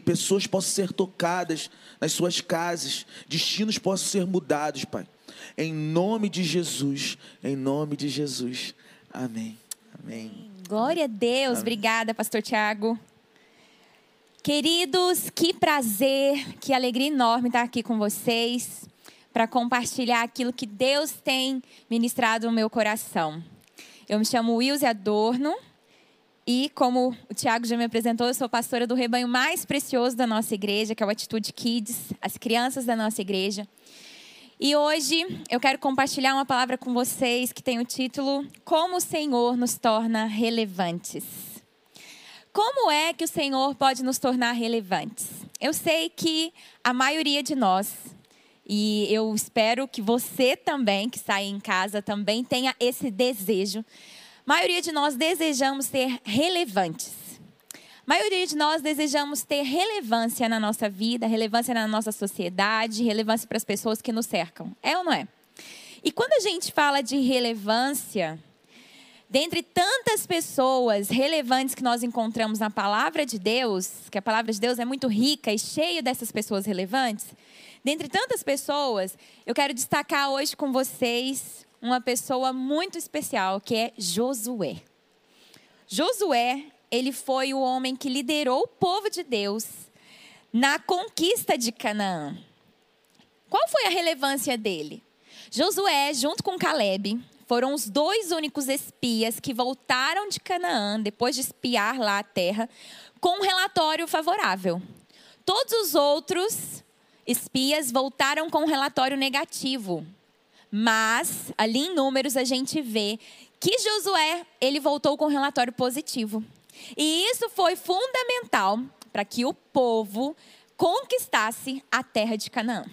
pessoas possam ser tocadas nas suas casas, destinos possam ser mudados, Pai. Em nome de Jesus, em nome de Jesus. Amém. Amém. Glória a Deus. Amém. Obrigada, pastor Tiago. Queridos, que prazer, que alegria enorme estar aqui com vocês para compartilhar aquilo que Deus tem ministrado no meu coração. Eu me chamo Wilze Adorno e, como o Tiago já me apresentou, eu sou pastora do rebanho mais precioso da nossa igreja, que é o Atitude Kids, as crianças da nossa igreja. E hoje eu quero compartilhar uma palavra com vocês que tem o título Como o Senhor nos torna relevantes. Como é que o Senhor pode nos tornar relevantes? Eu sei que a maioria de nós, e eu espero que você também, que está aí em casa, também tenha esse desejo. Maioria de nós desejamos ser relevantes. A maioria de nós desejamos ter relevância na nossa vida, relevância na nossa sociedade, relevância para as pessoas que nos cercam. É ou não é? E quando a gente fala de relevância, dentre tantas pessoas relevantes que nós encontramos na palavra de Deus, que a palavra de Deus é muito rica e cheia dessas pessoas relevantes, dentre tantas pessoas, eu quero destacar hoje com vocês uma pessoa muito especial, que é Josué. Josué, ele foi o homem que liderou o povo de Deus na conquista de Canaã. Qual foi a relevância dele? Josué, junto com Caleb, foram os dois únicos espias que voltaram de Canaã, depois de espiar lá a terra, com um relatório favorável. Todos os outros espias voltaram com um relatório negativo. Mas, ali em números, a gente vê que Josué, ele voltou com um relatório positivo. E isso foi fundamental para que o povo conquistasse a terra de Canaã.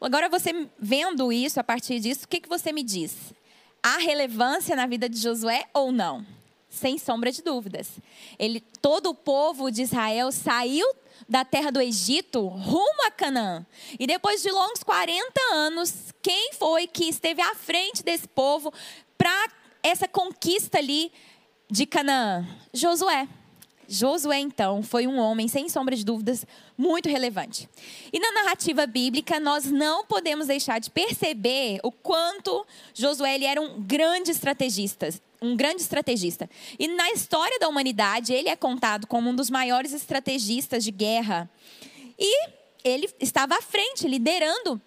Agora, você vendo isso, a partir disso, o que, que você me diz? há relevância na vida de Josué ou não? Sem sombra de dúvidas. Ele, todo o povo de Israel saiu da terra do Egito rumo a Canaã. E depois de longos 40 anos, quem foi que esteve à frente desse povo para essa conquista ali de Canaã? Josué. Josué, então, foi um homem, sem sombra de dúvidas, muito relevante. E na narrativa bíblica, nós não podemos deixar de perceber o quanto Josué ele era um grande estrategista. Um grande estrategista. E na história da humanidade, ele é contado como um dos maiores estrategistas de guerra. E ele estava à frente, liderando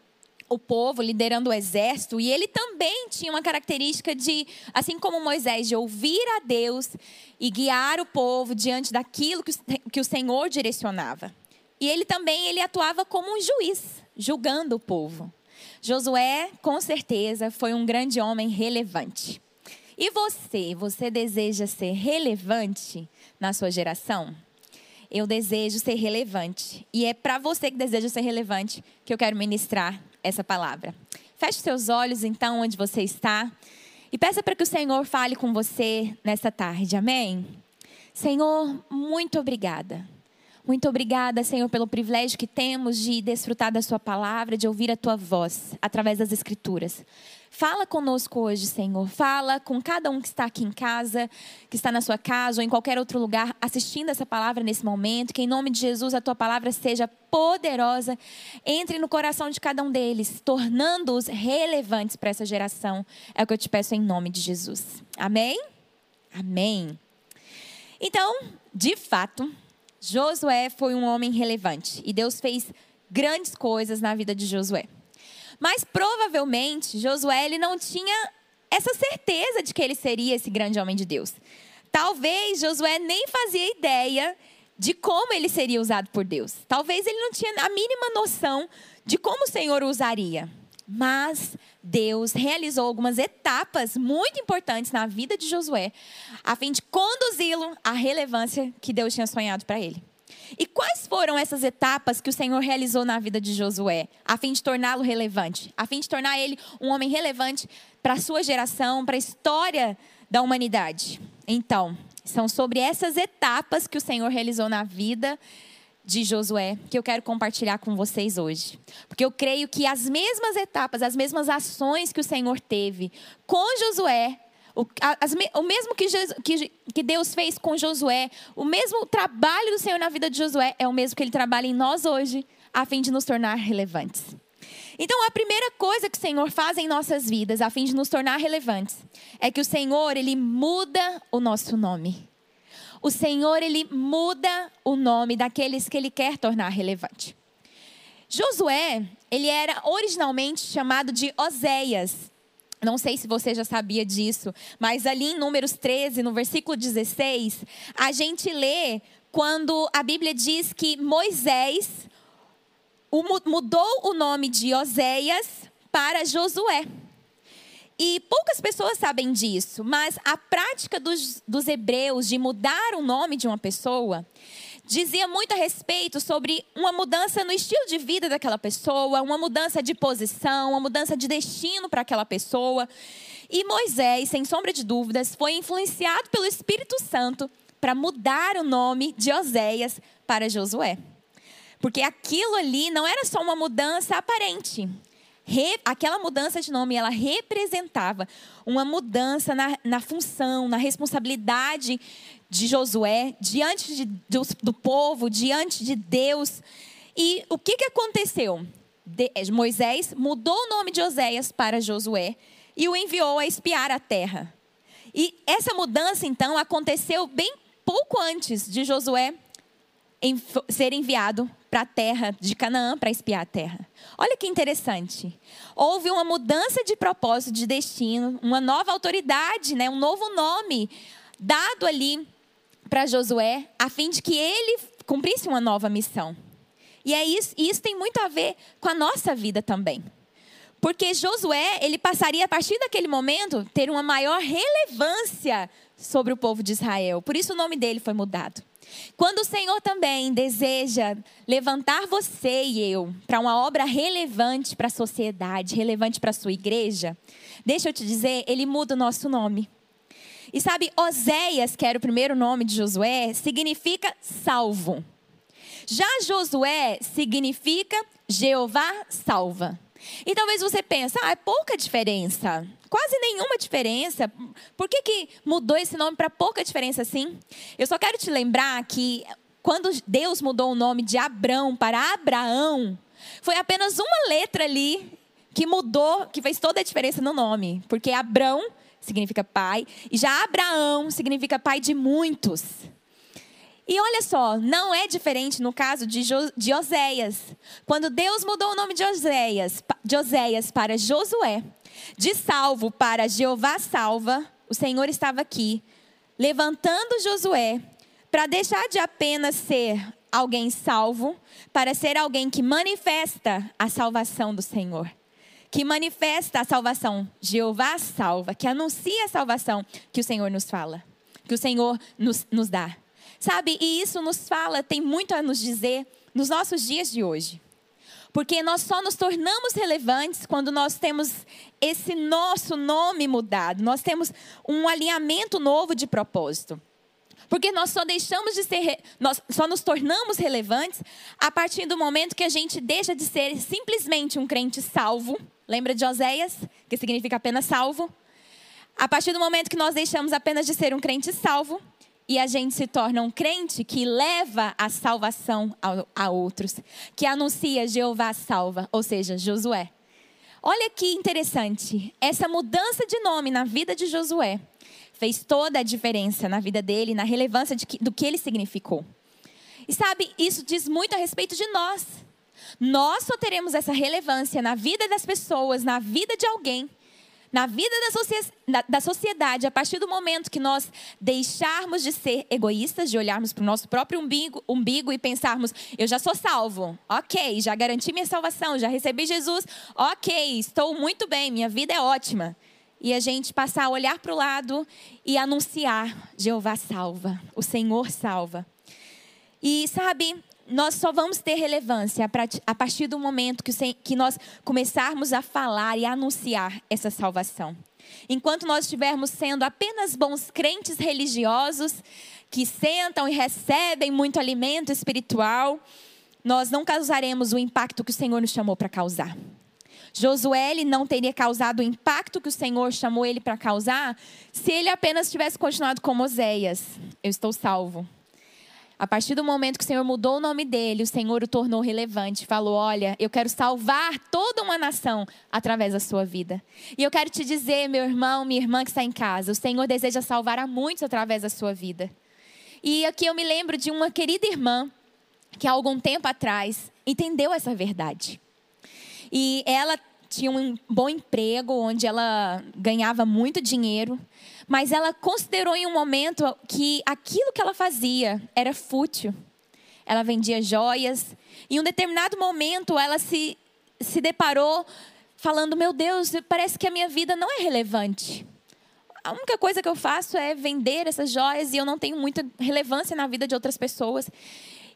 o povo, liderando o exército, e ele também tinha uma característica de, assim como Moisés, de ouvir a Deus e guiar o povo diante daquilo que o Senhor direcionava. E ele também ele atuava como um juiz, julgando o povo. Josué, com certeza, foi um grande homem relevante. E você, você deseja ser relevante na sua geração? Eu desejo ser relevante. E é para você que deseja ser relevante que eu quero ministrar essa palavra. Feche seus olhos, então, onde você está. E peça para que o Senhor fale com você nessa tarde. Amém? Senhor, muito obrigada. Muito obrigada, Senhor, pelo privilégio que temos de desfrutar da Sua palavra, de ouvir a Tua voz através das Escrituras. Fala conosco hoje, Senhor. Fala com cada um que está aqui em casa, que está na sua casa ou em qualquer outro lugar assistindo essa palavra nesse momento. Que em nome de Jesus a tua palavra seja poderosa, entre no coração de cada um deles, tornando-os relevantes para essa geração. É o que eu te peço em nome de Jesus. Amém? Amém. Então, de fato, Josué foi um homem relevante e Deus fez grandes coisas na vida de Josué. Mas provavelmente Josué ele não tinha essa certeza de que ele seria esse grande homem de Deus. Talvez Josué nem fazia ideia de como ele seria usado por Deus. Talvez ele não tinha a mínima noção de como o Senhor o usaria. Mas Deus realizou algumas etapas muito importantes na vida de Josué, a fim de conduzi-lo à relevância que Deus tinha sonhado para ele. E quais foram essas etapas que o Senhor realizou na vida de Josué, a fim de torná-lo relevante, a fim de tornar ele um homem relevante para a sua geração, para a história da humanidade? Então, são sobre essas etapas que o Senhor realizou na vida de Josué que eu quero compartilhar com vocês hoje. Porque eu creio que as mesmas etapas, as mesmas ações que o Senhor teve com Josué, O, as, o mesmo que, que, que Deus fez com Josué, o mesmo trabalho do Senhor na vida de Josué é o mesmo que Ele trabalha em nós hoje, a fim de nos tornar relevantes. Então, a primeira coisa que o Senhor faz em nossas vidas, a fim de nos tornar relevantes, é que o Senhor, Ele muda o nosso nome. O Senhor, Ele muda o nome daqueles que Ele quer tornar relevante. Josué, ele era originalmente chamado de Oséias. Não sei se você já sabia disso, mas ali em Números 13, no versículo 16, a gente lê quando a Bíblia diz que Moisés mudou o nome de Oséias para Josué. E poucas pessoas sabem disso, mas a prática dos, dos hebreus de mudar o nome de uma pessoa dizia muito a respeito sobre uma mudança no estilo de vida daquela pessoa, uma mudança de posição, uma mudança de destino para aquela pessoa. E Moisés, sem sombra de dúvidas, foi influenciado pelo Espírito Santo para mudar o nome de Oséias para Josué. Porque aquilo ali não era só uma mudança aparente. Re, aquela mudança de nome, ela representava uma mudança na, na função, na responsabilidade de Josué, diante de, do, do, povo, diante de Deus. E o que, que aconteceu? De, Moisés mudou o nome de Oséias para Josué e o enviou a espiar a terra. E essa mudança, então, aconteceu bem pouco antes de Josué ser enviado para a terra de Canaã para espiar a terra. Olha que interessante. Houve uma mudança de propósito, de destino, uma nova autoridade, né, um novo nome dado ali para Josué, a fim de que ele cumprisse uma nova missão. E é isso, e isso tem muito a ver com a nossa vida também. Porque Josué, ele passaria a partir daquele momento ter uma maior relevância sobre o povo de Israel. Por isso o nome dele foi mudado. Quando o Senhor também deseja levantar você e eu para uma obra relevante para a sociedade, relevante para a sua igreja, deixa eu te dizer, ele muda o nosso nome. E sabe, Oséias, que era o primeiro nome de Josué, significa salvo. Já Josué significa Jeová salva. E talvez você pense, ah, é pouca diferença. Quase nenhuma diferença. Por que, que mudou esse nome para pouca diferença assim? Eu só quero te lembrar que quando Deus mudou o nome de Abrão para Abraão, foi apenas uma letra ali que mudou, que fez toda a diferença no nome. Porque Abrão significa pai, e já Abraão significa pai de muitos. E olha só, não é diferente no caso de, jo, de Oséias. Quando Deus mudou o nome de Oséias, de Oséias para Josué, de salvo para Jeová salva, o Senhor estava aqui, levantando Josué para deixar de apenas ser alguém salvo, para ser alguém que manifesta a salvação do Senhor. Que manifesta a salvação, Jeová salva, que anuncia a salvação que o Senhor nos fala, que o Senhor nos, nos dá. Sabe, e isso nos fala, tem muito a nos dizer nos nossos dias de hoje. Porque nós só nos tornamos relevantes quando nós temos esse nosso nome mudado, nós temos um alinhamento novo de propósito. Porque nós só deixamos de ser, nós só nos tornamos relevantes a partir do momento que a gente deixa de ser simplesmente um crente salvo. Lembra de Oséias, que significa apenas salvo? A partir do momento que nós deixamos apenas de ser um crente salvo e a gente se torna um crente que leva a salvação a, outros, que anuncia Jeová salva, ou seja, Josué. Olha que interessante, essa mudança de nome na vida de Josué fez toda a diferença na vida dele, na relevância que, do que ele significou. E sabe, isso diz muito a respeito de nós. Nós só teremos essa relevância na vida das pessoas, na vida de alguém, na vida da, da, sociedade, a partir do momento que nós deixarmos de ser egoístas, de olharmos para o nosso próprio umbigo, umbigo e pensarmos: eu já sou salvo, ok, já garanti minha salvação, já recebi Jesus, ok, estou muito bem, minha vida é ótima. E a gente passar a olhar para o lado e anunciar: Jeová salva, o Senhor salva. E sabe, nós só vamos ter relevância a partir do momento que nós começarmos a falar e a anunciar essa salvação. Enquanto nós estivermos sendo apenas bons crentes religiosos, que sentam e recebem muito alimento espiritual, nós não causaremos o impacto que o Senhor nos chamou para causar. Josué não teria causado o impacto que o Senhor chamou ele para causar se ele apenas tivesse continuado como Oséias. Eu estou salvo. A partir do momento que o Senhor mudou o nome dele, o Senhor o tornou relevante. Falou: Olha, eu quero salvar toda uma nação através da sua vida. E eu quero te dizer, meu irmão, minha irmã que está em casa, o Senhor deseja salvar a muitos através da sua vida. E aqui eu me lembro de uma querida irmã que há algum tempo atrás entendeu essa verdade. E ela tinha um bom emprego, onde ela ganhava muito dinheiro, mas ela considerou em um momento que aquilo que ela fazia era fútil. Ela vendia joias, em um determinado momento ela se, se deparou falando: Meu Deus, parece que a minha vida não é relevante. A única coisa que eu faço é vender essas joias e eu não tenho muita relevância na vida de outras pessoas.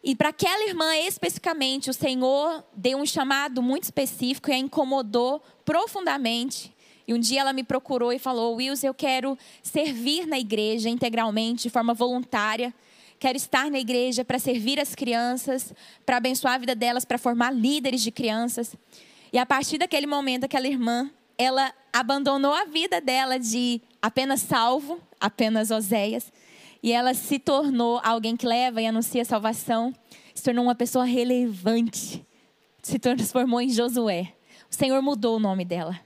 E para aquela irmã especificamente, o Senhor deu um chamado muito específico e a incomodou profundamente. E um dia ela me procurou e falou: Wilson, eu quero servir na igreja integralmente, de forma voluntária. Quero estar na igreja para servir as crianças, para abençoar a vida delas, para formar líderes de crianças. E a partir daquele momento, aquela irmã, ela abandonou a vida dela de apenas salvo, apenas Oséias, e ela se tornou alguém que leva e anuncia salvação, se tornou uma pessoa relevante, se transformou em Josué. O Senhor mudou o nome dela.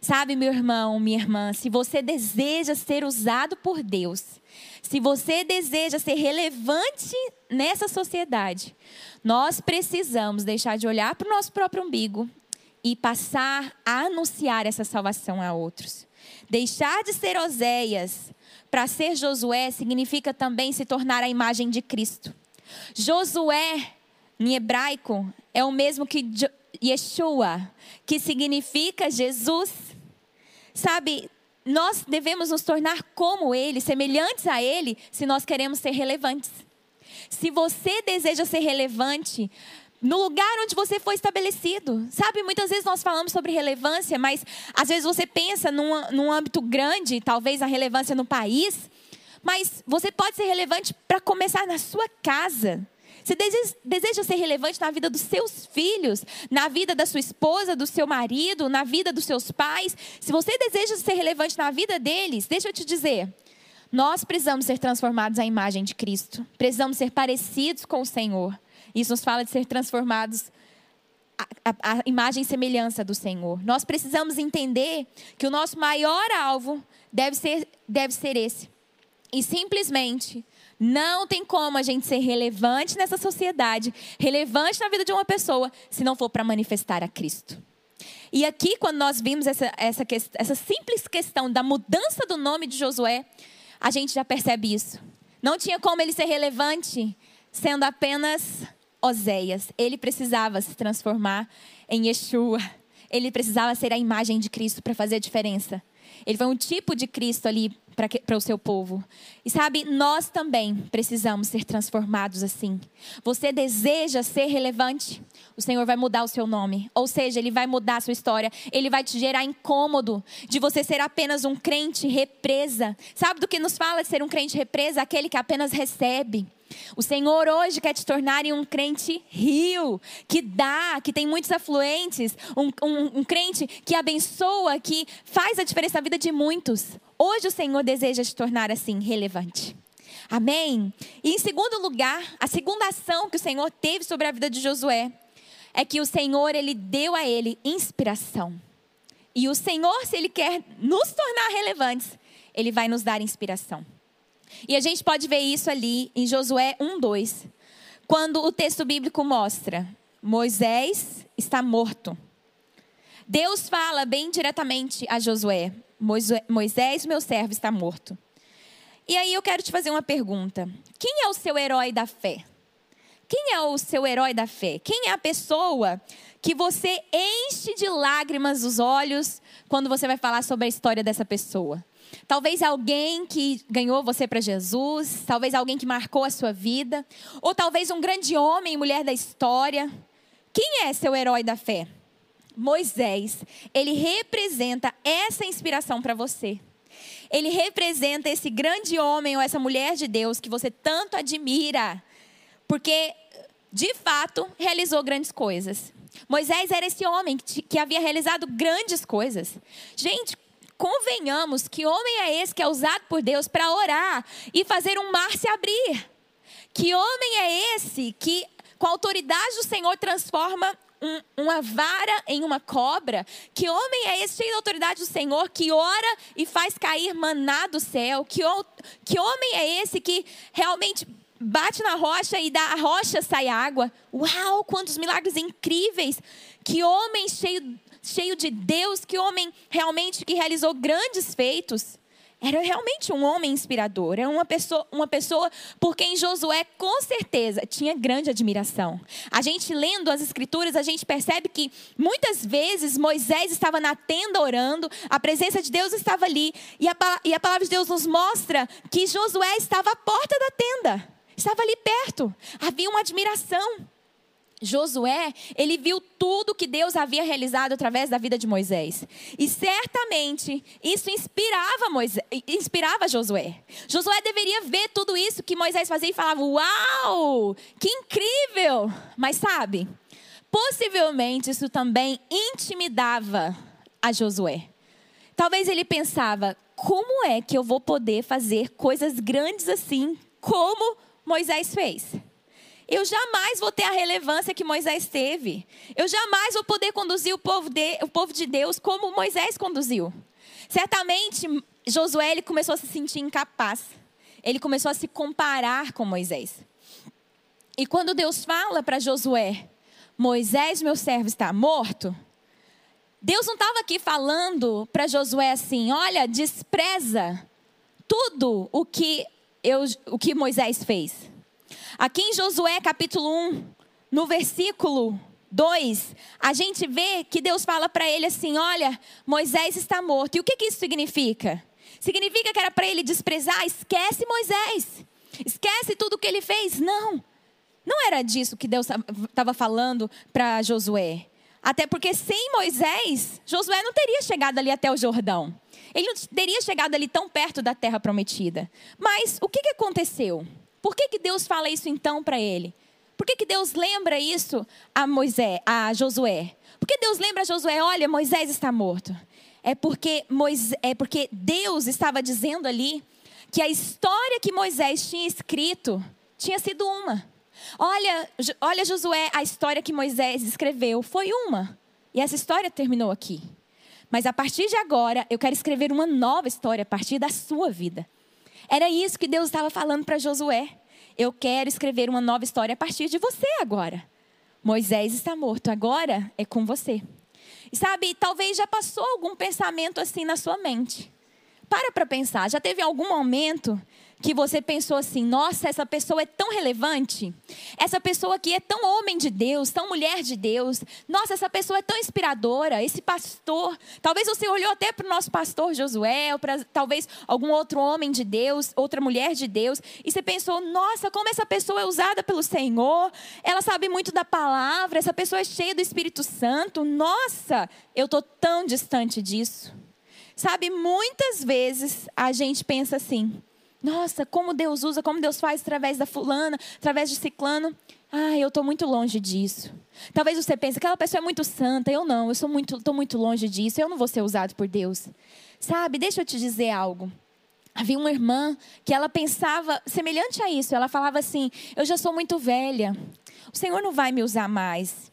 Sabe, meu irmão, minha irmã, se você deseja ser usado por Deus, se você deseja ser relevante nessa sociedade, nós precisamos deixar de olhar para o nosso próprio umbigo e passar a anunciar essa salvação a outros. Deixar de ser Oséias para ser Josué significa também se tornar a imagem de Cristo. Josué, em hebraico, é o mesmo que Yeshua, que significa Jesus. Sabe, nós devemos nos tornar como Ele, semelhantes a Ele, se nós queremos ser relevantes. Se você deseja ser relevante, no lugar onde você foi estabelecido. Sabe, muitas vezes nós falamos sobre relevância, mas às vezes você pensa num, num âmbito grande, talvez a relevância no país, mas você pode ser relevante para começar na sua casa. Você deseja, ser relevante na vida dos seus filhos, na vida da sua esposa, do seu marido, na vida dos seus pais. Se você deseja ser relevante na vida deles, deixa eu te dizer, nós precisamos ser transformados à imagem de Cristo. Precisamos ser parecidos com o Senhor. Isso nos fala de ser transformados à, imagem e semelhança do Senhor. Nós precisamos entender que o nosso maior alvo deve ser, deve ser esse. E simplesmente não tem como a gente ser relevante nessa sociedade, relevante na vida de uma pessoa, se não for para manifestar a Cristo. E aqui, quando nós vimos essa, essa, essa simples questão da mudança do nome de Josué, a gente já percebe isso. Não tinha como ele ser relevante sendo apenas Oséias. Ele precisava se transformar em Yeshua. Ele precisava ser a imagem de Cristo para fazer a diferença. Ele foi um tipo de Cristo ali para o seu povo. E sabe, nós também precisamos ser transformados assim. Você deseja ser relevante? O Senhor vai mudar o seu nome. Ou seja, Ele vai mudar a sua história. Ele vai te gerar incômodo de você ser apenas um crente represa. Sabe do que nos fala de ser um crente represa? Aquele que apenas recebe. O Senhor hoje quer te tornar em um crente rio, que dá, que tem muitos afluentes, um, um, um crente que abençoa, que faz a diferença na vida de muitos. Hoje o Senhor deseja te tornar assim relevante. Amém? E em segundo lugar, a segunda ação que o Senhor teve sobre a vida de Josué é que o Senhor ele deu a ele inspiração. E o Senhor, se ele quer nos tornar relevantes, ele vai nos dar inspiração. E a gente pode ver isso ali em Josué 1:2, quando o texto bíblico mostra Moisés está morto. Deus fala bem diretamente a Josué: Moisés, meu servo, está morto. E aí eu quero te fazer uma pergunta: quem é o seu herói da fé? Quem é o seu herói da fé? Quem é a pessoa que você enche de lágrimas os olhos quando você vai falar sobre a história dessa pessoa? Talvez alguém que ganhou você para Jesus, talvez alguém que marcou a sua vida, ou talvez um grande homem e mulher da história. Quem é seu herói da fé? Moisés. Ele representa essa inspiração para você. Ele representa esse grande homem ou essa mulher de Deus que você tanto admira, porque de fato realizou grandes coisas. Moisés era esse homem que, que havia realizado grandes coisas. Gente, convenhamos que homem é esse que é usado por Deus para orar e fazer um mar se abrir. Que homem é esse que, com a autoridade do Senhor, transforma um, uma vara em uma cobra? Que homem é esse cheio da autoridade do Senhor que ora e faz cair maná do céu? Que, que homem é esse que realmente bate na rocha e da rocha sai água? Uau, quantos milagres incríveis! Que homem cheio, cheio de Deus, que homem realmente que realizou grandes feitos era realmente um homem inspirador, era uma pessoa, uma pessoa por quem Josué com certeza tinha grande admiração. A gente lendo as escrituras, a gente percebe que muitas vezes Moisés estava na tenda orando, a presença de Deus estava ali, e a, e a palavra de Deus nos mostra que Josué estava à porta da tenda, estava ali perto, havia uma admiração. Josué, ele viu tudo que Deus havia realizado através da vida de Moisés. E certamente isso inspirava Moisés, inspirava Josué. Josué deveria ver tudo isso que Moisés fazia e falava: "Uau! Que incrível!" Mas sabe? Possivelmente isso também intimidava a Josué. Talvez ele pensava: "Como é que eu vou poder fazer coisas grandes assim como Moisés fez?" Eu jamais vou ter a relevância que Moisés teve. Eu jamais vou poder conduzir o povo de, o povo de Deus como Moisés conduziu. Certamente, Josué ele começou a se sentir incapaz. Ele começou a se comparar com Moisés. E quando Deus fala para Josué, Moisés, meu servo, está morto. Deus não estava aqui falando para Josué assim: olha, despreza tudo o que, eu, o que Moisés fez. Aqui em Josué capítulo 1, no versículo 2, a gente vê que Deus fala para ele assim: Olha, Moisés está morto. E o que, que isso significa? Significa que era para ele desprezar? Esquece Moisés. Esquece tudo o que ele fez? Não. Não era disso que Deus estava falando para Josué. Até porque sem Moisés, Josué não teria chegado ali até o Jordão. Ele não teria chegado ali tão perto da terra prometida. Mas o que, que aconteceu? Por que, que Deus fala isso então para ele? Por que, que Deus lembra isso a Moisés, a Josué? Por que Deus lembra a Josué, olha, Moisés está morto? É porque, Moisés, é porque Deus estava dizendo ali que a história que Moisés tinha escrito tinha sido uma. Olha, olha Josué, a história que Moisés escreveu foi uma. E essa história terminou aqui. Mas a partir de agora, eu quero escrever uma nova história a partir da sua vida. Era isso que Deus estava falando para Josué. Eu quero escrever uma nova história a partir de você agora. Moisés está morto, agora é com você. E sabe, talvez já passou algum pensamento assim na sua mente. Para para pensar, já teve algum momento que você pensou assim: nossa, essa pessoa é tão relevante, essa pessoa aqui é tão homem de Deus, tão mulher de Deus, nossa, essa pessoa é tão inspiradora, esse pastor. Talvez você olhou até para o nosso pastor Josué, para talvez algum outro homem de Deus, outra mulher de Deus, e você pensou: nossa, como essa pessoa é usada pelo Senhor, ela sabe muito da palavra, essa pessoa é cheia do Espírito Santo, nossa, eu estou tão distante disso. Sabe, muitas vezes a gente pensa assim: nossa, como Deus usa, como Deus faz através da fulana, através de ciclano. Ah, eu estou muito longe disso. Talvez você pense, aquela pessoa é muito santa, eu não, eu estou muito, muito longe disso, eu não vou ser usado por Deus. Sabe, deixa eu te dizer algo. Havia uma irmã que ela pensava semelhante a isso. Ela falava assim: Eu já sou muito velha. O Senhor não vai me usar mais.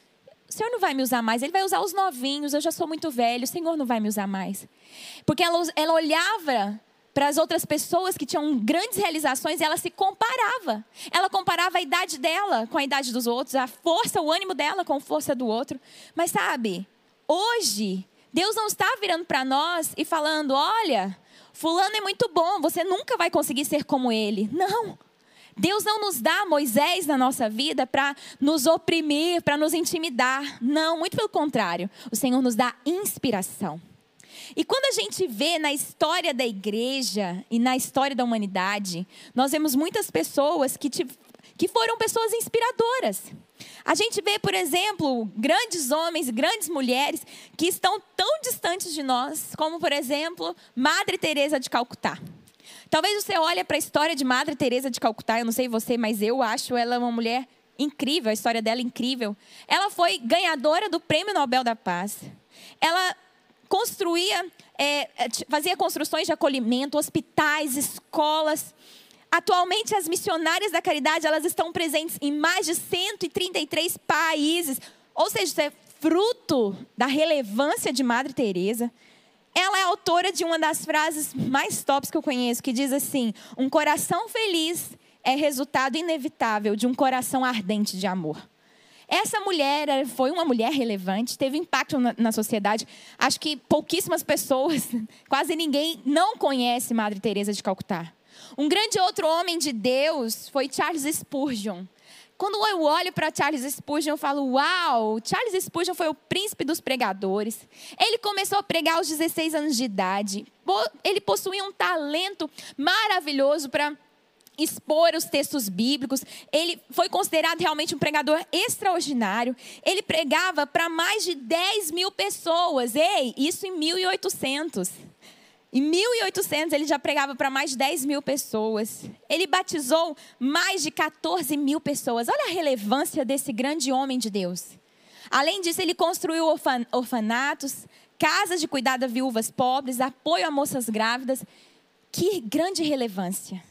O Senhor não vai me usar mais. Ele vai usar os novinhos. Eu já sou muito velho. O Senhor não vai me usar mais. Porque ela, ela olhava para as outras pessoas que tinham grandes realizações ela se comparava. Ela comparava a idade dela com a idade dos outros, a força, o ânimo dela com a força do outro. Mas sabe, hoje, Deus não está virando para nós e falando: olha, Fulano é muito bom, você nunca vai conseguir ser como ele. Não. Deus não nos dá Moisés na nossa vida para nos oprimir, para nos intimidar. Não, muito pelo contrário. O Senhor nos dá inspiração. E quando a gente vê na história da igreja e na história da humanidade, nós vemos muitas pessoas que, te, que foram pessoas inspiradoras. A gente vê, por exemplo, grandes homens, grandes mulheres que estão tão distantes de nós, como por exemplo, Madre Teresa de Calcutá. Talvez você olhe para a história de Madre Teresa de Calcutá, eu não sei você, mas eu acho ela uma mulher incrível, a história dela é incrível. Ela foi ganhadora do Prêmio Nobel da Paz. Ela construía, é, é fazia construções de acolhimento, hospitais, escolas. Atualmente, as missionárias da caridade elas estão presentes em mais de 133 países. Ou seja, isso é fruto da relevância de Madre Teresa. Ela é autora de uma das frases mais tops que eu conheço, que diz assim: "Um coração feliz é resultado inevitável de um coração ardente de amor". Essa mulher foi uma mulher relevante, teve impacto na, sociedade. Acho que pouquíssimas pessoas, quase ninguém, não conhece Madre Teresa de Calcutá. Um grande outro homem de Deus foi Charles Spurgeon. Quando eu olho para Charles Spurgeon, eu falo: Uau, Charles Spurgeon foi o príncipe dos pregadores. Ele começou a pregar aos 16 anos de idade. Ele possuía um talento maravilhoso para expor os textos bíblicos. Ele foi considerado realmente um pregador extraordinário. Ele pregava para mais de 10 mil pessoas. Ei, isso em 1800. Em 1800, ele já pregava para mais de 10 mil pessoas. Ele batizou mais de 14 mil pessoas. Olha a relevância desse grande homem de Deus. Além disso, ele construiu orfan orfanatos, casas de cuidado a viúvas pobres, apoio a moças grávidas. Que grande relevância.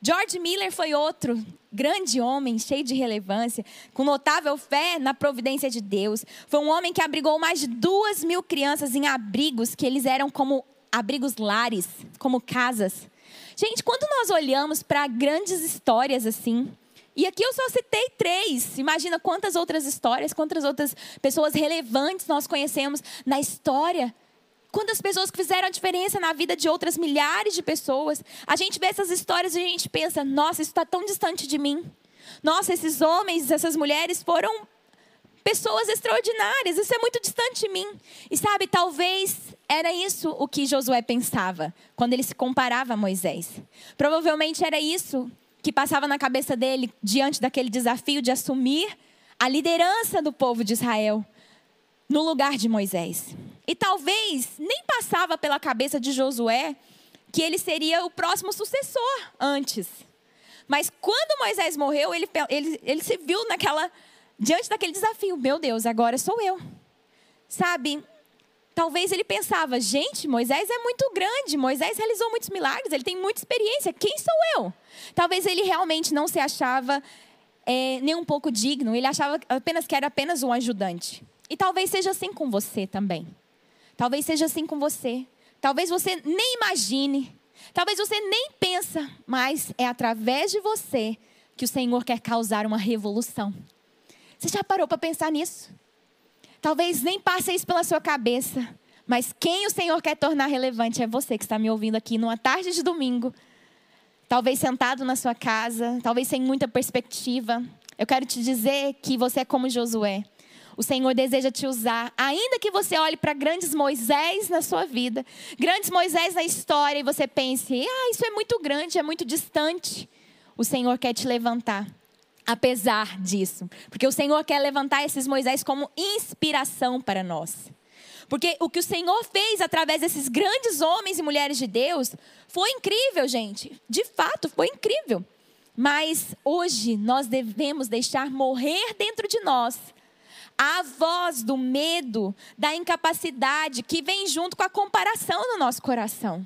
George Miller foi outro grande homem, cheio de relevância, com notável fé na providência de Deus. Foi um homem que abrigou mais de duas mil crianças em abrigos que eles eram como abrigos lares, como casas. Gente, quando nós olhamos para grandes histórias assim, e aqui eu só citei três. Imagina quantas outras histórias, quantas outras pessoas relevantes nós conhecemos na história. Quantas pessoas que fizeram a diferença na vida de outras milhares de pessoas. A gente vê essas histórias e a gente pensa: nossa, isso está tão distante de mim. Nossa, esses homens, essas mulheres foram pessoas extraordinárias. Isso é muito distante de mim. E sabe, talvez era isso o que Josué pensava quando ele se comparava a Moisés. Provavelmente era isso que passava na cabeça dele diante daquele desafio de assumir a liderança do povo de Israel no lugar de Moisés. E talvez nem passava pela cabeça de Josué que ele seria o próximo sucessor antes. Mas quando Moisés morreu, ele, ele, ele se viu naquela diante daquele desafio, meu Deus, agora sou eu. Sabe? Talvez ele pensava, gente, Moisés é muito grande, Moisés realizou muitos milagres, ele tem muita experiência, quem sou eu? Talvez ele realmente não se achava é, nem um pouco digno, ele achava apenas que era apenas um ajudante. E talvez seja assim com você também. Talvez seja assim com você. Talvez você nem imagine, talvez você nem pensa, mas é através de você que o Senhor quer causar uma revolução. Você já parou para pensar nisso? Talvez nem passe isso pela sua cabeça, mas quem o Senhor quer tornar relevante é você que está me ouvindo aqui numa tarde de domingo. Talvez sentado na sua casa, talvez sem muita perspectiva. Eu quero te dizer que você é como Josué. O Senhor deseja te usar, ainda que você olhe para grandes Moisés na sua vida, grandes Moisés na história, e você pense, ah, isso é muito grande, é muito distante. O Senhor quer te levantar apesar disso. Porque o Senhor quer levantar esses Moisés como inspiração para nós. Porque o que o Senhor fez através desses grandes homens e mulheres de Deus foi incrível, gente. De fato, foi incrível. Mas hoje nós devemos deixar morrer dentro de nós a voz do medo, da incapacidade que vem junto com a comparação no nosso coração.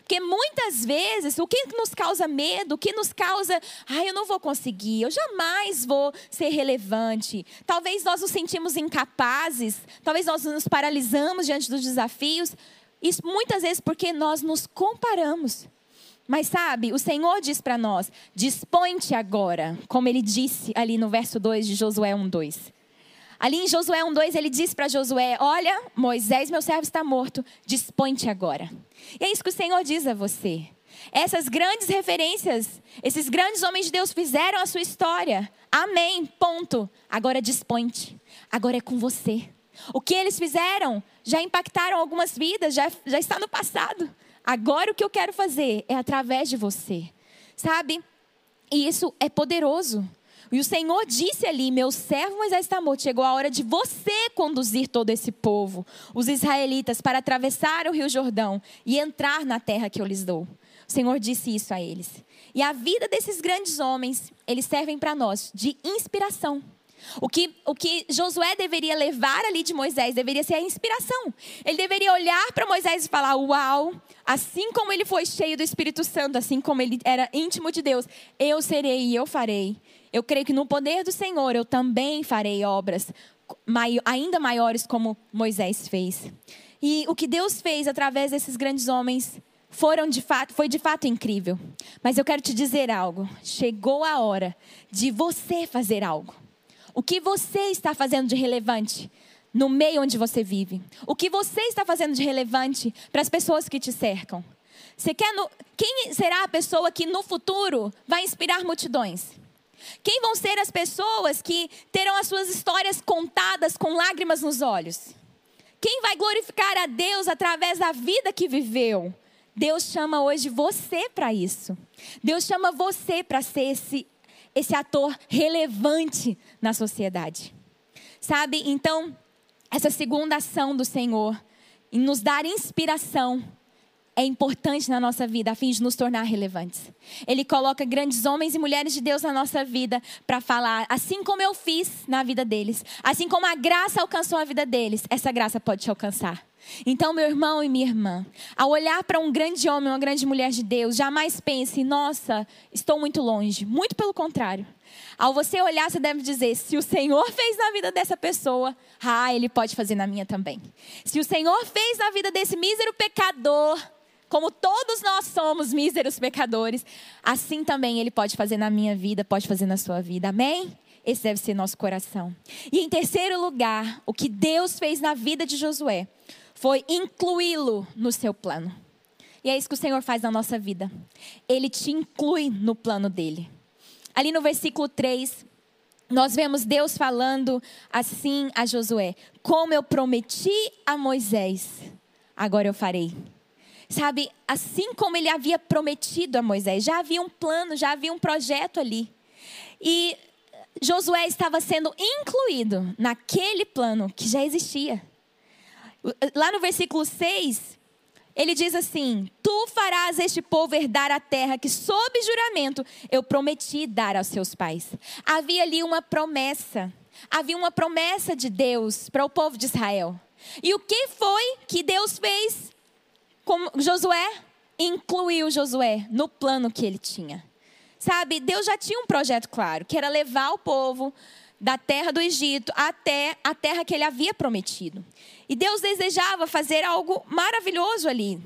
Porque muitas vezes o que nos causa medo, o que nos causa, ai, ah, eu não vou conseguir, eu jamais vou ser relevante. Talvez nós nos sentimos incapazes, talvez nós nos paralisamos diante dos desafios. Isso muitas vezes porque nós nos comparamos. Mas sabe, o Senhor diz para nós: dispõe-te agora, como ele disse ali no verso 2 de Josué 1:2. Ali em Josué 1:2 ele diz para Josué: "Olha, Moisés, meu servo está morto, dispõe-te agora". E é isso que o Senhor diz a você. Essas grandes referências, esses grandes homens de Deus fizeram a sua história. Amém. Ponto. Agora dispõe-te. Agora é com você. O que eles fizeram já impactaram algumas vidas, já, já está no passado. Agora o que eu quero fazer é através de você. Sabe? E isso é poderoso. E o Senhor disse ali: Meu servo Moisés está morto. Chegou a hora de você conduzir todo esse povo, os israelitas, para atravessar o rio Jordão e entrar na terra que eu lhes dou. O Senhor disse isso a eles. E a vida desses grandes homens, eles servem para nós de inspiração. O que, o que Josué deveria levar ali de Moisés deveria ser a inspiração. Ele deveria olhar para Moisés e falar: Uau, assim como ele foi cheio do Espírito Santo, assim como ele era íntimo de Deus, eu serei e eu farei. Eu creio que no poder do Senhor eu também farei obras ainda maiores como Moisés fez. E o que Deus fez através desses grandes homens foram de fato, foi de fato incrível. Mas eu quero te dizer algo. Chegou a hora de você fazer algo. O que você está fazendo de relevante no meio onde você vive? O que você está fazendo de relevante para as pessoas que te cercam? Você quer no... Quem será a pessoa que no futuro vai inspirar multidões? Quem vão ser as pessoas que terão as suas histórias contadas com lágrimas nos olhos? Quem vai glorificar a Deus através da vida que viveu? Deus chama hoje você para isso. Deus chama você para ser esse esse ator relevante na sociedade. Sabe? Então, essa segunda ação do Senhor em nos dar inspiração é importante na nossa vida a fim de nos tornar relevantes. Ele coloca grandes homens e mulheres de Deus na nossa vida para falar, assim como eu fiz na vida deles, assim como a graça alcançou a vida deles, essa graça pode te alcançar. Então, meu irmão e minha irmã, ao olhar para um grande homem, uma grande mulher de Deus, jamais pense, nossa, estou muito longe. Muito pelo contrário. Ao você olhar, você deve dizer: se o Senhor fez na vida dessa pessoa, ah, Ele pode fazer na minha também. Se o Senhor fez na vida desse mísero pecador, como todos nós somos míseros pecadores, assim também Ele pode fazer na minha vida, pode fazer na sua vida. Amém? Esse deve ser nosso coração. E em terceiro lugar, o que Deus fez na vida de Josué foi incluí-lo no seu plano. E é isso que o Senhor faz na nossa vida. Ele te inclui no plano dele. Ali no versículo 3, nós vemos Deus falando assim a Josué: Como eu prometi a Moisés, agora eu farei. Sabe, assim como ele havia prometido a Moisés, já havia um plano, já havia um projeto ali. E Josué estava sendo incluído naquele plano que já existia. Lá no versículo 6, ele diz assim: Tu farás este povo herdar a terra que, sob juramento, eu prometi dar aos seus pais. Havia ali uma promessa. Havia uma promessa de Deus para o povo de Israel. E o que foi que Deus fez com Josué? Incluiu Josué no plano que ele tinha. Sabe, Deus já tinha um projeto claro, que era levar o povo da terra do Egito até a terra que ele havia prometido. E Deus desejava fazer algo maravilhoso ali.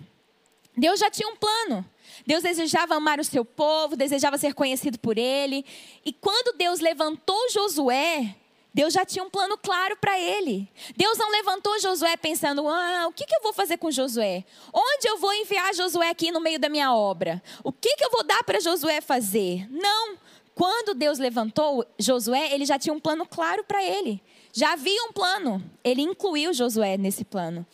Deus já tinha um plano. Deus desejava amar o seu povo, desejava ser conhecido por ele. E quando Deus levantou Josué, Deus já tinha um plano claro para ele. Deus não levantou Josué pensando: ah, o que, que eu vou fazer com Josué? Onde eu vou enviar Josué aqui no meio da minha obra? O que, que eu vou dar para Josué fazer? Não. Quando Deus levantou Josué, ele já tinha um plano claro para ele. Já havia um plano. Ele incluiu Josué nesse plano.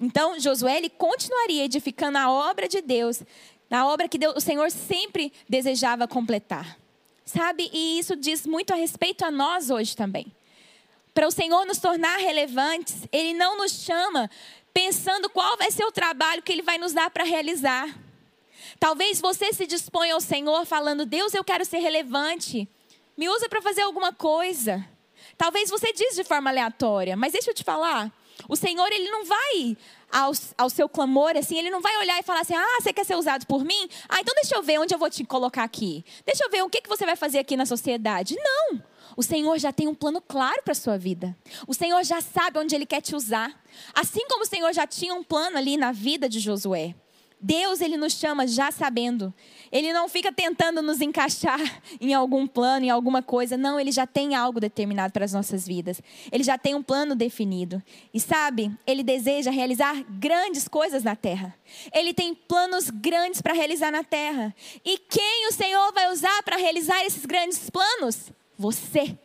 Então, Josué ele continuaria edificando a obra de Deus, na obra que Deus, o Senhor sempre desejava completar. Sabe? E isso diz muito a respeito a nós hoje também. Para o Senhor nos tornar relevantes, Ele não nos chama pensando qual vai ser o trabalho que Ele vai nos dar para realizar. Talvez você se disponha ao Senhor falando: Deus, eu quero ser relevante. Me usa para fazer alguma coisa. Talvez você diz de forma aleatória, mas deixa eu te falar. O Senhor, Ele não vai ao, ao, seu clamor, assim, Ele não vai olhar e falar assim, ah, você quer ser usado por mim? Ah, então deixa eu ver onde eu vou te colocar aqui. Deixa eu ver o que, que você vai fazer aqui na sociedade. Não! O Senhor já tem um plano claro para a sua vida. O Senhor já sabe onde Ele quer te usar. Assim como o Senhor já tinha um plano ali na vida de Josué. Deus, ele nos chama já sabendo. Ele não fica tentando nos encaixar em algum plano, em alguma coisa. Não, ele já tem algo determinado para as nossas vidas. Ele já tem um plano definido. E sabe, ele deseja realizar grandes coisas na terra. Ele tem planos grandes para realizar na terra. E quem o Senhor vai usar para realizar esses grandes planos? Você.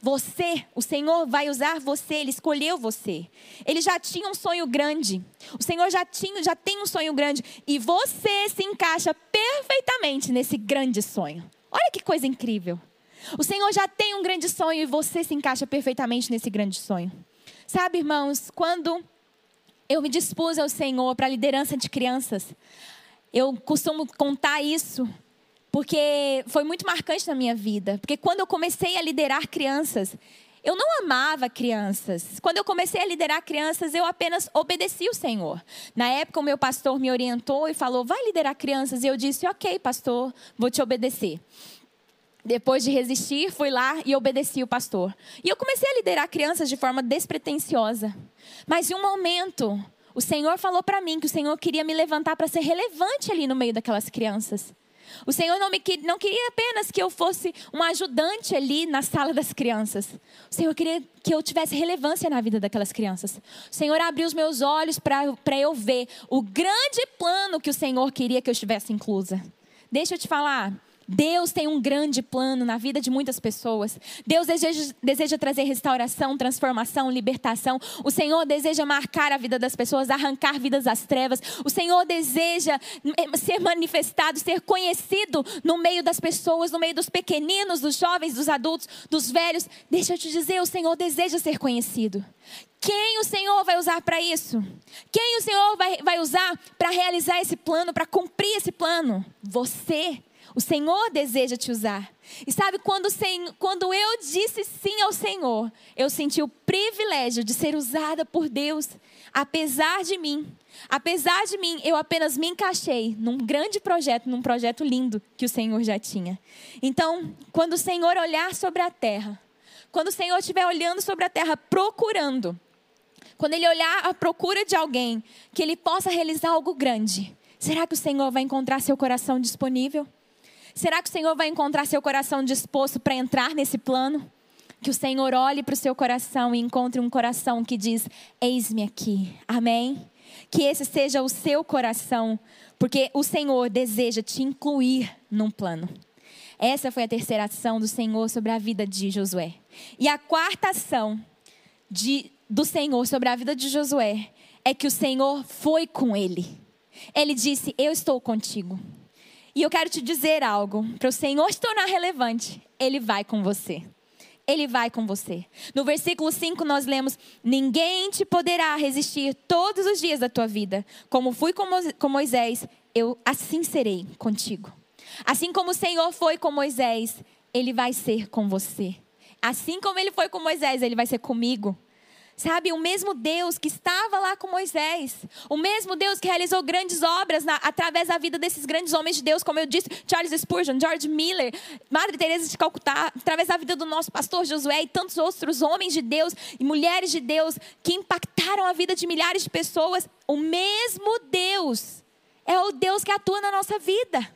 Você, o Senhor vai usar você, Ele escolheu você. Ele já tinha um sonho grande. O Senhor já, tinha, já tem um sonho grande. E você se encaixa perfeitamente nesse grande sonho. Olha que coisa incrível. O Senhor já tem um grande sonho e você se encaixa perfeitamente nesse grande sonho. Sabe, irmãos, quando eu me dispus ao Senhor para a liderança de crianças, Eu costumo contar isso porque foi muito marcante na minha vida. Porque quando eu comecei a liderar crianças, eu não amava crianças. Quando eu comecei a liderar crianças, eu apenas obedeci o Senhor. Na época, o meu pastor me orientou e falou: vai liderar crianças. E eu disse: ok, pastor, vou te obedecer. Depois de resistir, fui lá e obedeci o pastor. E eu comecei a liderar crianças de forma despretensiosa. Mas em um momento, o Senhor falou para mim que o Senhor queria me levantar para ser relevante ali no meio daquelas crianças. O Senhor não, me, não queria apenas que eu fosse um ajudante ali na sala das crianças. O Senhor queria que eu tivesse relevância na vida daquelas crianças. O Senhor abriu os meus olhos para eu ver o grande plano que o Senhor queria que eu estivesse inclusa. Deixa eu te falar, Deus tem um grande plano na vida de muitas pessoas. Deus deseja, deseja, trazer restauração, transformação, libertação. O Senhor deseja marcar a vida das pessoas, arrancar vidas das trevas. O Senhor deseja eh, ser manifestado, ser conhecido no meio das pessoas, no meio dos pequeninos, dos jovens, dos adultos, dos velhos. Deixa eu te dizer, o Senhor deseja ser conhecido. Quem o Senhor vai usar para isso? Quem o Senhor vai, vai usar para realizar esse plano, para cumprir esse plano? Você. O Senhor deseja te usar. E sabe, quando, quando eu disse sim ao Senhor, eu senti o privilégio de ser usada por Deus, apesar de mim. Apesar de mim, eu apenas me encaixei num grande projeto, num projeto lindo que o Senhor já tinha. Então, quando o Senhor olhar sobre a terra, quando o Senhor estiver olhando sobre a terra, procurando, quando Ele olhar à procura de alguém que Ele possa realizar algo grande, será que o Senhor vai encontrar seu coração disponível? Será que o Senhor vai encontrar seu coração disposto para entrar nesse plano? Que o Senhor olhe para o seu coração e encontre um coração que diz: Eis-me aqui. Amém? Que esse seja o seu coração, porque o Senhor deseja te incluir num plano. Essa foi a terceira ação do Senhor sobre a vida de Josué. E a quarta ação de, do Senhor sobre a vida de Josué é que o Senhor foi com ele. Ele disse: Eu estou contigo. E eu quero te dizer algo: para o Senhor se tornar relevante, Ele vai com você. Ele vai com você. No versículo 5 nós lemos: Ninguém te poderá resistir todos os dias da tua vida. Como fui com Moisés, eu assim serei contigo. Assim como o Senhor foi com Moisés, Ele vai ser com você. Assim como Ele foi com Moisés, Ele vai ser comigo. Sabe, o mesmo Deus que estava lá com Moisés, o mesmo Deus que realizou grandes obras na, através da vida desses grandes homens de Deus, como eu disse, Charles Spurgeon, George Miller, Madre Teresa de Calcutá, através da vida do nosso pastor Josué e tantos outros homens de Deus e mulheres de Deus que impactaram a vida de milhares de pessoas, o mesmo Deus é o Deus que atua na nossa vida.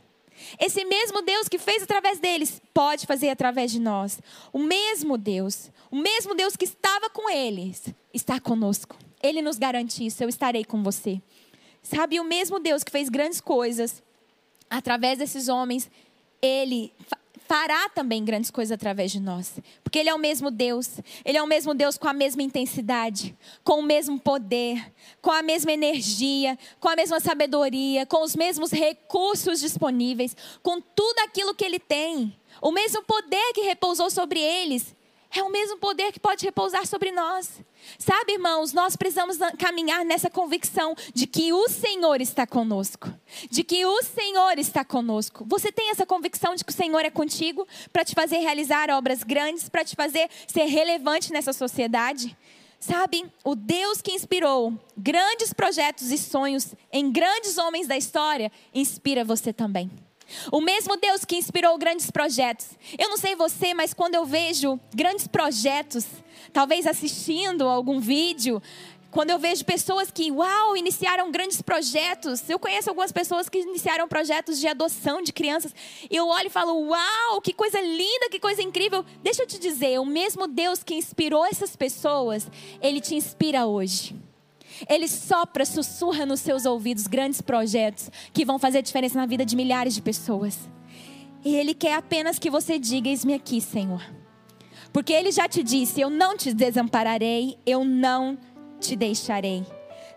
Esse mesmo Deus que fez através deles, pode fazer através de nós. O mesmo Deus, o mesmo Deus que estava com eles, está conosco. Ele nos garante isso, eu estarei com você. Sabe, o mesmo Deus que fez grandes coisas através desses homens, ele fará também grandes coisas através de nós. Porque Ele é o mesmo Deus. Ele é o mesmo Deus com a mesma intensidade, com o mesmo poder, com a mesma energia, com a mesma sabedoria, com os mesmos recursos disponíveis, com tudo aquilo que Ele tem. O mesmo poder que repousou sobre eles é o mesmo poder que pode repousar sobre nós. Sabe, irmãos, nós precisamos caminhar nessa convicção de que o Senhor está conosco. De que o Senhor está conosco. Você tem essa convicção de que o Senhor é contigo para te fazer realizar obras grandes, para te fazer ser relevante nessa sociedade? Sabe, o Deus que inspirou grandes projetos e sonhos em grandes homens da história, inspira você também. O mesmo Deus que inspirou grandes projetos. Eu não sei você, mas quando eu vejo grandes projetos, talvez assistindo algum vídeo, quando eu vejo pessoas que, uau, iniciaram grandes projetos. Eu conheço algumas pessoas que iniciaram projetos de adoção de crianças. Eu olho e falo, uau, que coisa linda, que coisa incrível. Deixa eu te dizer, o mesmo Deus que inspirou essas pessoas, ele te inspira hoje. Ele sopra, sussurra nos seus ouvidos grandes projetos que vão fazer diferença na vida de milhares de pessoas. E Ele quer apenas que você diga: Eis-me aqui, Senhor. Porque Ele já te disse: Eu não te desampararei, eu não te deixarei.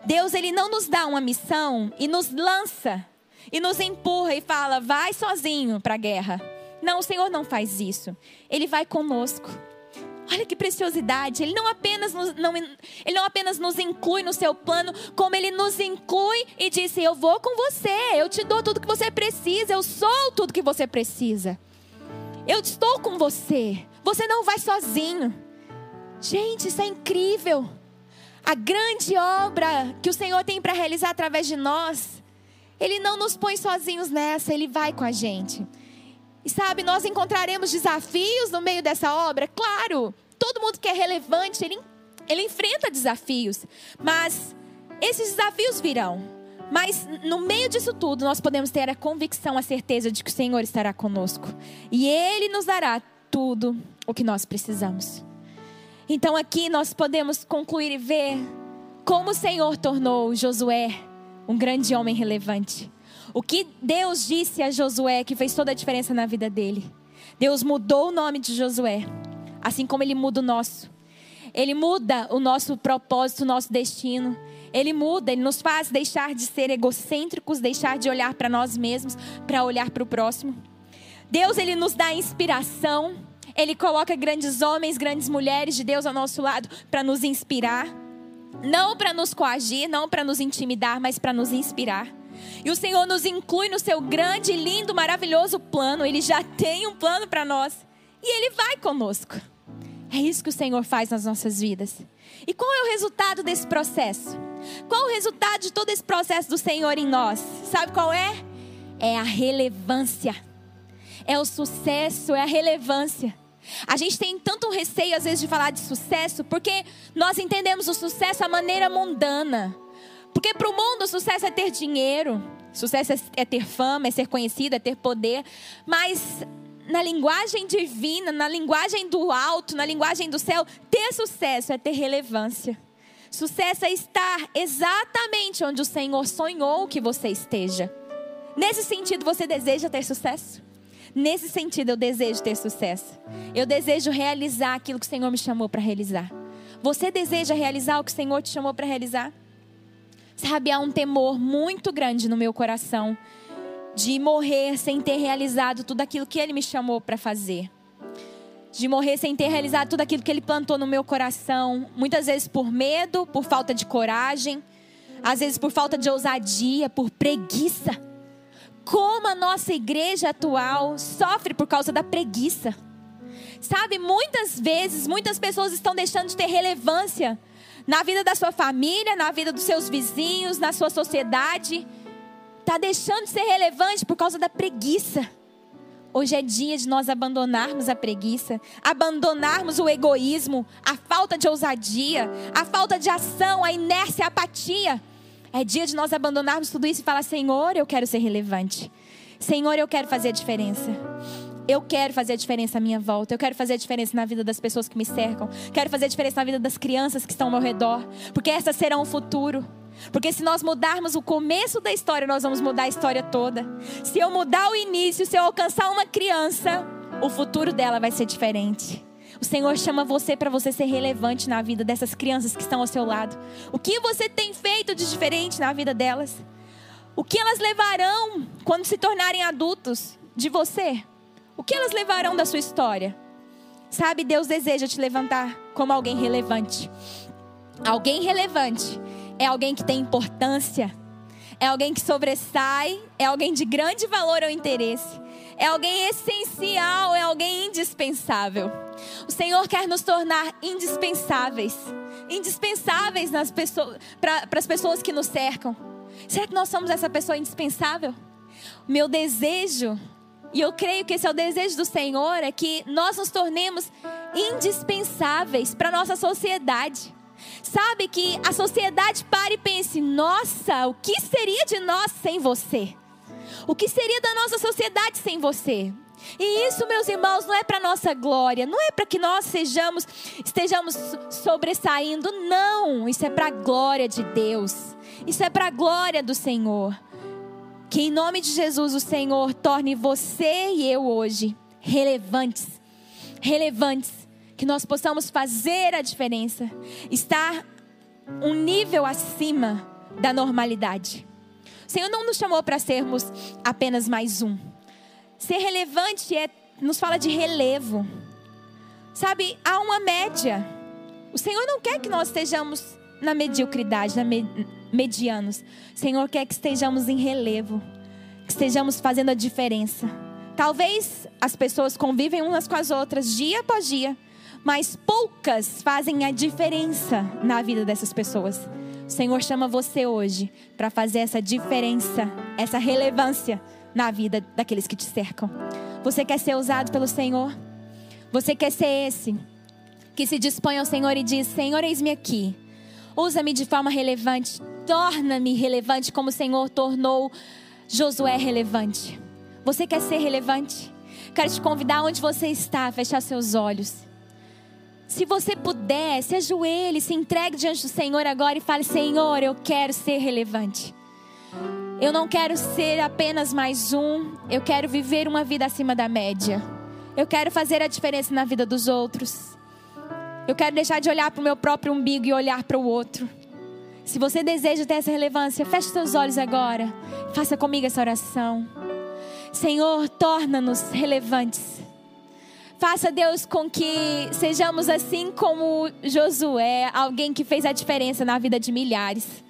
Deus, Ele não nos dá uma missão e nos lança, e nos empurra e fala: Vai sozinho para a guerra. Não, o Senhor não faz isso. Ele vai conosco. Olha que preciosidade. Ele não apenas nos, não, ele não apenas nos inclui no seu plano, como ele nos inclui e disse: Eu vou com você, eu te dou tudo que você precisa, eu sou tudo que você precisa. Eu estou com você. Você não vai sozinho. Gente, isso é incrível. A grande obra que o Senhor tem para realizar através de nós, Ele não nos põe sozinhos nessa, Ele vai com a gente. E sabe, nós encontraremos desafios no meio dessa obra? Claro, todo mundo que é relevante, ele, ele enfrenta desafios. Mas esses desafios virão. Mas no meio disso tudo, nós podemos ter a convicção, a certeza de que o Senhor estará conosco. E Ele nos dará tudo o que nós precisamos. Então aqui nós podemos concluir e ver como o Senhor tornou Josué um grande homem relevante. O que Deus disse a Josué que fez toda a diferença na vida dele. Deus mudou o nome de Josué, assim como ele muda o nosso. Ele muda o nosso propósito, o nosso destino. Ele muda, ele nos faz deixar de ser egocêntricos, deixar de olhar para nós mesmos, para olhar para o próximo. Deus, ele nos dá inspiração. Ele coloca grandes homens, grandes mulheres de Deus ao nosso lado para nos inspirar. Não para nos coagir, não para nos intimidar, mas para nos inspirar. E o Senhor nos inclui no seu grande, lindo, maravilhoso plano. Ele já tem um plano para nós. E Ele vai conosco. É isso que o Senhor faz nas nossas vidas. E qual é o resultado desse processo? Qual o resultado de todo esse processo do Senhor em nós? Sabe qual é? É a relevância. É o sucesso, é a relevância. A gente tem tanto receio às vezes de falar de sucesso, porque nós entendemos o sucesso à maneira mundana. Porque para o mundo, sucesso é ter dinheiro, sucesso é, é ter fama, é ser conhecido, é ter poder. Mas na linguagem divina, na linguagem do alto, na linguagem do céu, ter sucesso é ter relevância. Sucesso é estar exatamente onde o Senhor sonhou que você esteja. Nesse sentido, você deseja ter sucesso? Nesse sentido, eu desejo ter sucesso. Eu desejo realizar aquilo que o Senhor me chamou para realizar. Você deseja realizar o que o Senhor te chamou para realizar? Sabe, há um temor muito grande no meu coração de morrer sem ter realizado tudo aquilo que Ele me chamou para fazer. De morrer sem ter realizado tudo aquilo que Ele plantou no meu coração. Muitas vezes por medo, por falta de coragem, às vezes por falta de ousadia, por preguiça. Como a nossa igreja atual sofre por causa da preguiça. Sabe, muitas vezes, muitas pessoas estão deixando de ter relevância na vida da sua família, na vida dos seus vizinhos, na sua sociedade. Está deixando de ser relevante por causa da preguiça. Hoje é dia de nós abandonarmos a preguiça, abandonarmos o egoísmo, a falta de ousadia, a falta de ação, a inércia, a apatia. É dia de nós abandonarmos tudo isso e falar: Senhor, eu quero ser relevante. Senhor, eu quero fazer a diferença. Eu quero fazer a diferença à minha volta. Eu quero fazer a diferença na vida das pessoas que me cercam. Quero fazer a diferença na vida das crianças que estão ao meu redor. Porque essas serão o futuro. Porque se nós mudarmos o começo da história, nós vamos mudar a história toda. Se eu mudar o início, se eu alcançar uma criança, o futuro dela vai ser diferente. O Senhor chama você para você ser relevante na vida dessas crianças que estão ao seu lado. O que você tem feito de diferente na vida delas? O que elas levarão quando se tornarem adultos de você? O que elas levarão da sua história? Sabe, Deus deseja te levantar como alguém relevante. Alguém relevante é alguém que tem importância, é alguém que sobressai, é alguém de grande valor ou interesse, é alguém essencial, é alguém indispensável. O Senhor quer nos tornar indispensáveis, indispensáveis nas pessoas, para as pessoas que nos cercam. Será que nós somos essa pessoa indispensável? Meu desejo e eu creio que esse é o desejo do Senhor, é que nós nos tornemos indispensáveis para a nossa sociedade. Sabe que a sociedade pare e pense: nossa, o que seria de nós sem você? O que seria da nossa sociedade sem você? E isso, meus irmãos, não é para nossa glória, não é para que nós sejamos, estejamos sobressaindo, não. Isso é para a glória de Deus. Isso é para a glória do Senhor. Que em nome de Jesus o Senhor torne você e eu hoje relevantes. Relevantes. Que nós possamos fazer a diferença. Estar um nível acima da normalidade. O Senhor não nos chamou para sermos apenas mais um. Ser relevante é, nos fala de relevo. Sabe, há uma média. O Senhor não quer que nós estejamos na mediocridade, na me, medianos. Senhor quer que estejamos em relevo, que estejamos fazendo a diferença. Talvez as pessoas convivem umas com as outras dia após dia, mas poucas fazem a diferença na vida dessas pessoas. O Senhor chama você hoje para fazer essa diferença, essa relevância na vida daqueles que te cercam. Você quer ser usado pelo Senhor? Você quer ser esse que se dispõe ao Senhor e diz: Senhor, eis-me aqui. Usa-me de forma relevante. Torna-me relevante como o Senhor tornou Josué relevante. Você quer ser relevante? Quero te convidar onde você está a fechar seus olhos. Se você puder, se ajoelhe, se entregue diante do Senhor agora e fale: Senhor, eu quero ser relevante. Eu não quero ser apenas mais um, eu quero viver uma vida acima da média. Eu quero fazer a diferença na vida dos outros. Eu quero deixar de olhar para o meu próprio umbigo e olhar para o outro. Se você deseja ter essa relevância, feche seus olhos agora. Faça comigo essa oração. Senhor, torna-nos relevantes. Faça, Deus, com que sejamos assim como Josué, alguém que fez a diferença na vida de milhares.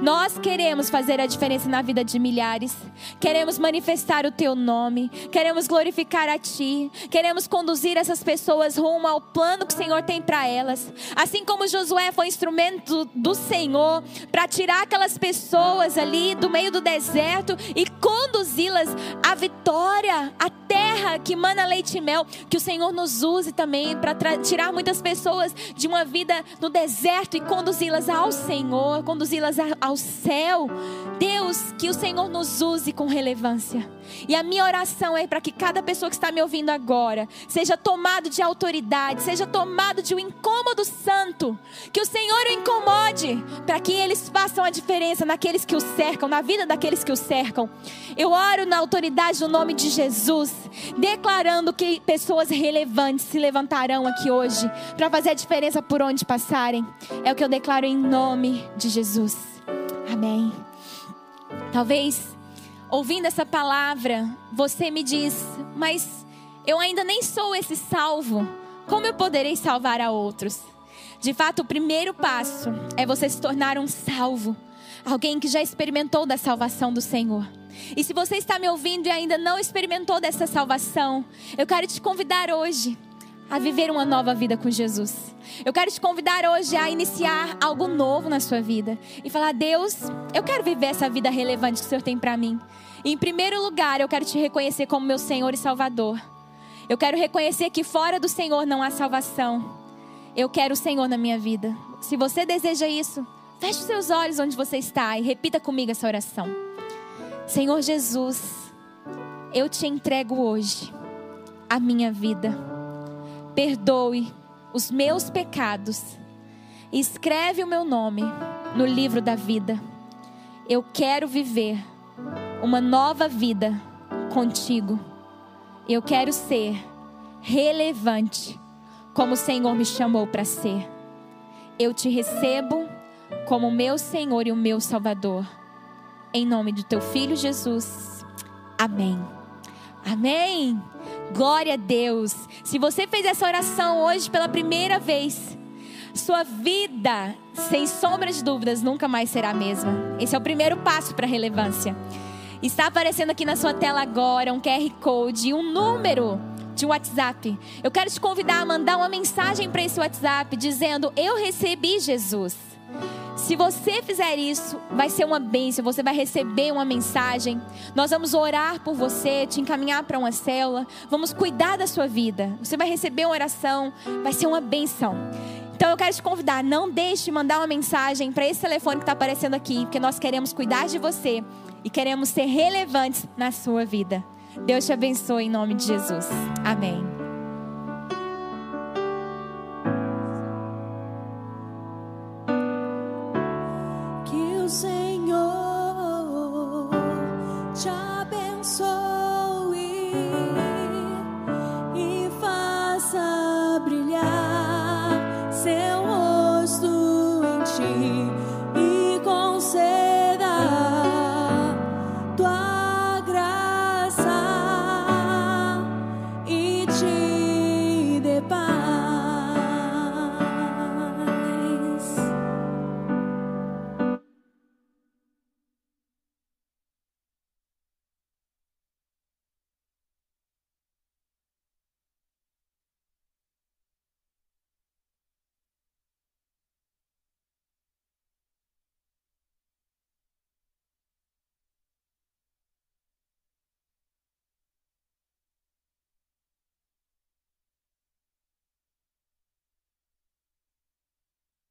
Nós queremos fazer a diferença na vida de milhares. Queremos manifestar o teu nome. Queremos glorificar a ti. Queremos conduzir essas pessoas rumo ao plano que o Senhor tem para elas. Assim como Josué foi instrumento do Senhor para tirar aquelas pessoas ali do meio do deserto e conduzi-las à vitória, à terra que mana leite e mel. Que o Senhor nos use também para tirar muitas pessoas de uma vida no deserto e conduzi-las ao Senhor, conduzi-las ao céu. Deus, que o Senhor nos use com relevância. E a minha oração é para que cada pessoa que está me ouvindo agora seja tomado de autoridade, seja tomado de um incômodo santo. Que o Senhor o incomode, para que eles façam a diferença naqueles que o cercam, na vida daqueles que o cercam. Eu oro na autoridade do no nome de Jesus, declarando que pessoas relevantes se levantarão aqui hoje para fazer a diferença por onde passarem. É o que eu declaro em nome de Jesus. Amém. Talvez ouvindo essa palavra, você me diz, mas eu ainda nem sou esse salvo. Como eu poderei salvar a outros? De fato, o primeiro passo é você se tornar um salvo, alguém que já experimentou da salvação do Senhor. E se você está me ouvindo e ainda não experimentou dessa salvação, eu quero te convidar hoje a viver uma nova vida com Jesus. Eu quero te convidar hoje a iniciar algo novo na sua vida e falar: Deus, eu quero viver essa vida relevante que o Senhor tem para mim. E, em primeiro lugar, eu quero te reconhecer como meu Senhor e Salvador. Eu quero reconhecer que fora do Senhor não há salvação. Eu quero o Senhor na minha vida. Se você deseja isso, feche os seus olhos onde você está e repita comigo essa oração. Senhor Jesus, eu te entrego hoje a minha vida. Perdoe os meus pecados e escreve o meu nome no livro da vida. Eu quero viver uma nova vida contigo. Eu quero ser relevante como o Senhor me chamou para ser. Eu te recebo como meu Senhor e o meu Salvador. Em nome do teu filho Jesus. Amém. Amém. Glória a Deus. Se você fez essa oração hoje pela primeira vez, sua vida, sem sombra de dúvidas, nunca mais será a mesma. Esse é o primeiro passo para a relevância. Está aparecendo aqui na sua tela agora um QR Code um número de WhatsApp. Eu quero te convidar a mandar uma mensagem para esse WhatsApp dizendo: Eu recebi Jesus. Se você fizer isso, vai ser uma bênção, você vai receber uma mensagem. Nós vamos orar por você, te encaminhar para uma célula, vamos cuidar da sua vida. Você vai receber uma oração, vai ser uma bênção. Então eu quero te convidar, não deixe de mandar uma mensagem para esse telefone que está aparecendo aqui, porque nós queremos cuidar de você e queremos ser relevantes na sua vida. Deus te abençoe em nome de Jesus. Amém.